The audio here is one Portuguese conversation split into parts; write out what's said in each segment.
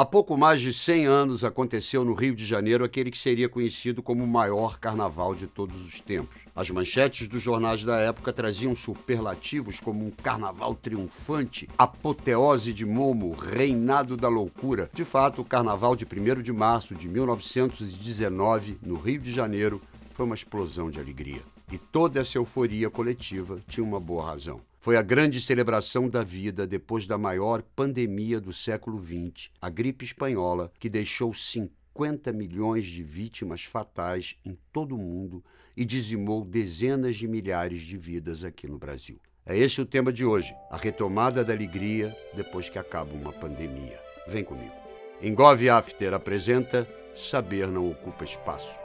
Há pouco mais de 100 anos aconteceu no Rio de Janeiro aquele que seria conhecido como o maior carnaval de todos os tempos. As manchetes dos jornais da época traziam superlativos como um carnaval triunfante, apoteose de Momo, reinado da loucura. De fato, o carnaval de 1 de março de 1919, no Rio de Janeiro, foi uma explosão de alegria. E toda essa euforia coletiva tinha uma boa razão. Foi a grande celebração da vida depois da maior pandemia do século XX, a gripe espanhola, que deixou 50 milhões de vítimas fatais em todo o mundo e dizimou dezenas de milhares de vidas aqui no Brasil. É esse o tema de hoje, a retomada da alegria depois que acaba uma pandemia. Vem comigo. Engove After apresenta Saber não ocupa espaço.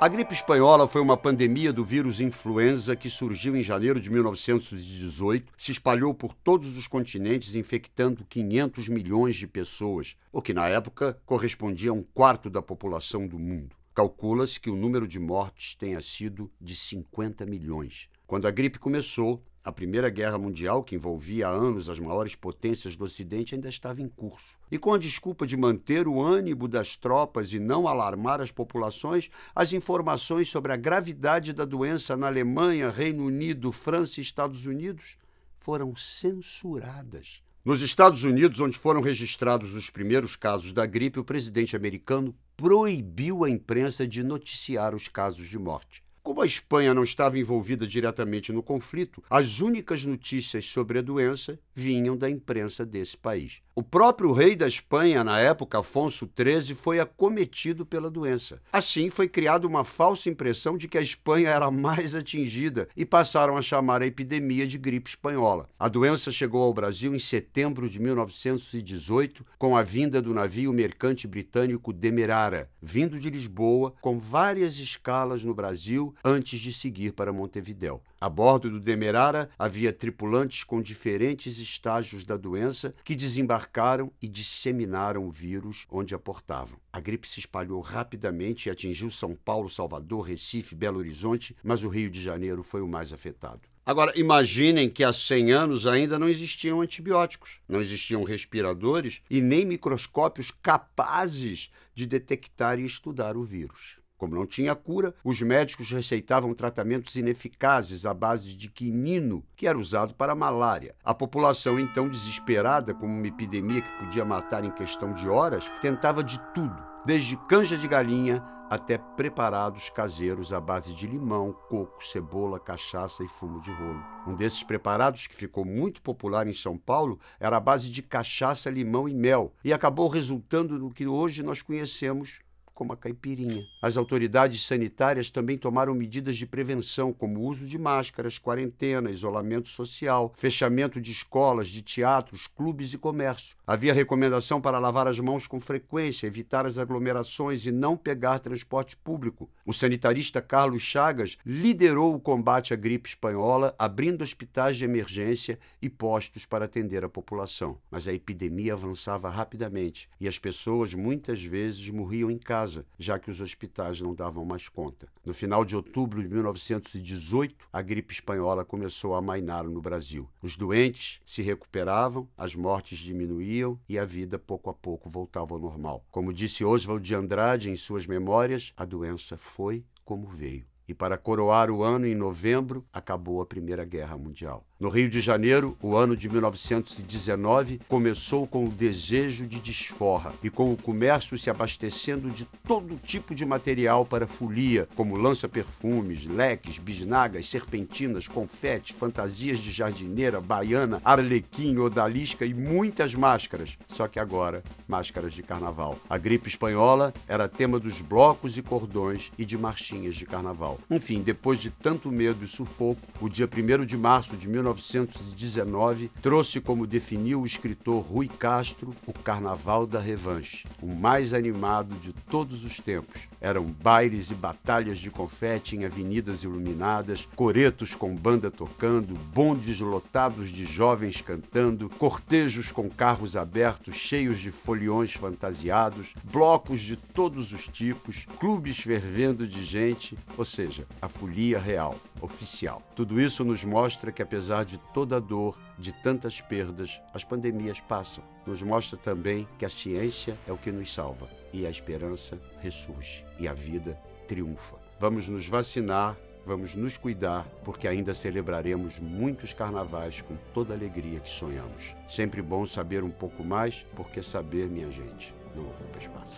A gripe espanhola foi uma pandemia do vírus influenza que surgiu em janeiro de 1918, se espalhou por todos os continentes, infectando 500 milhões de pessoas, o que na época correspondia a um quarto da população do mundo. Calcula-se que o número de mortes tenha sido de 50 milhões. Quando a gripe começou, a Primeira Guerra Mundial, que envolvia há anos as maiores potências do Ocidente, ainda estava em curso. E com a desculpa de manter o ânimo das tropas e não alarmar as populações, as informações sobre a gravidade da doença na Alemanha, Reino Unido, França e Estados Unidos foram censuradas. Nos Estados Unidos, onde foram registrados os primeiros casos da gripe, o presidente americano proibiu a imprensa de noticiar os casos de morte. Como a Espanha não estava envolvida diretamente no conflito, as únicas notícias sobre a doença vinham da imprensa desse país. O próprio rei da Espanha, na época, Afonso XIII, foi acometido pela doença. Assim, foi criada uma falsa impressão de que a Espanha era mais atingida e passaram a chamar a epidemia de gripe espanhola. A doença chegou ao Brasil em setembro de 1918, com a vinda do navio mercante britânico Demerara, vindo de Lisboa, com várias escalas no Brasil antes de seguir para Montevidéu. A bordo do Demerara havia tripulantes com diferentes estágios da doença que desembarcaram e disseminaram o vírus onde aportavam. A gripe se espalhou rapidamente e atingiu São Paulo, Salvador, Recife, Belo Horizonte, mas o Rio de Janeiro foi o mais afetado. Agora, imaginem que há 100 anos ainda não existiam antibióticos, não existiam respiradores e nem microscópios capazes de detectar e estudar o vírus. Como não tinha cura, os médicos receitavam tratamentos ineficazes à base de quinino, que era usado para a malária. A população, então desesperada com uma epidemia que podia matar em questão de horas, tentava de tudo, desde canja de galinha até preparados caseiros à base de limão, coco, cebola, cachaça e fumo de rolo. Um desses preparados, que ficou muito popular em São Paulo, era a base de cachaça, limão e mel, e acabou resultando no que hoje nós conhecemos como a caipirinha. As autoridades sanitárias também tomaram medidas de prevenção, como uso de máscaras, quarentena, isolamento social, fechamento de escolas, de teatros, clubes e comércio. Havia recomendação para lavar as mãos com frequência, evitar as aglomerações e não pegar transporte público. O sanitarista Carlos Chagas liderou o combate à gripe espanhola, abrindo hospitais de emergência e postos para atender a população. Mas a epidemia avançava rapidamente e as pessoas muitas vezes morriam em casa casa, já que os hospitais não davam mais conta. No final de outubro de 1918, a gripe espanhola começou a amainar no Brasil. Os doentes se recuperavam, as mortes diminuíam e a vida pouco a pouco voltava ao normal. Como disse Oswald de Andrade em suas memórias, a doença foi como veio. E para coroar o ano, em novembro, acabou a Primeira Guerra Mundial. No Rio de Janeiro, o ano de 1919 começou com o desejo de desforra e com o comércio se abastecendo de todo tipo de material para folia, como lança-perfumes, leques, bisnagas, serpentinas, confetes, fantasias de jardineira, baiana, arlequim, odalisca e muitas máscaras. Só que agora, máscaras de carnaval. A gripe espanhola era tema dos blocos e cordões e de marchinhas de carnaval. Enfim, depois de tanto medo e sufoco, o dia 1 de março de 19 1919, trouxe como definiu o escritor Rui Castro o Carnaval da Revanche, o mais animado de todos os tempos. Eram bailes e batalhas de confete em avenidas iluminadas, coretos com banda tocando, bondes lotados de jovens cantando, cortejos com carros abertos cheios de foliões fantasiados, blocos de todos os tipos, clubes fervendo de gente, ou seja, a folia real, oficial. Tudo isso nos mostra que apesar de toda a dor, de tantas perdas, as pandemias passam. nos mostra também que a ciência é o que nos salva e a esperança ressurge e a vida triunfa. Vamos nos vacinar, vamos nos cuidar, porque ainda celebraremos muitos carnavais com toda a alegria que sonhamos. Sempre bom saber um pouco mais, porque saber, minha gente, não ocupa espaço.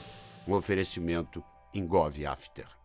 Um oferecimento Engove After.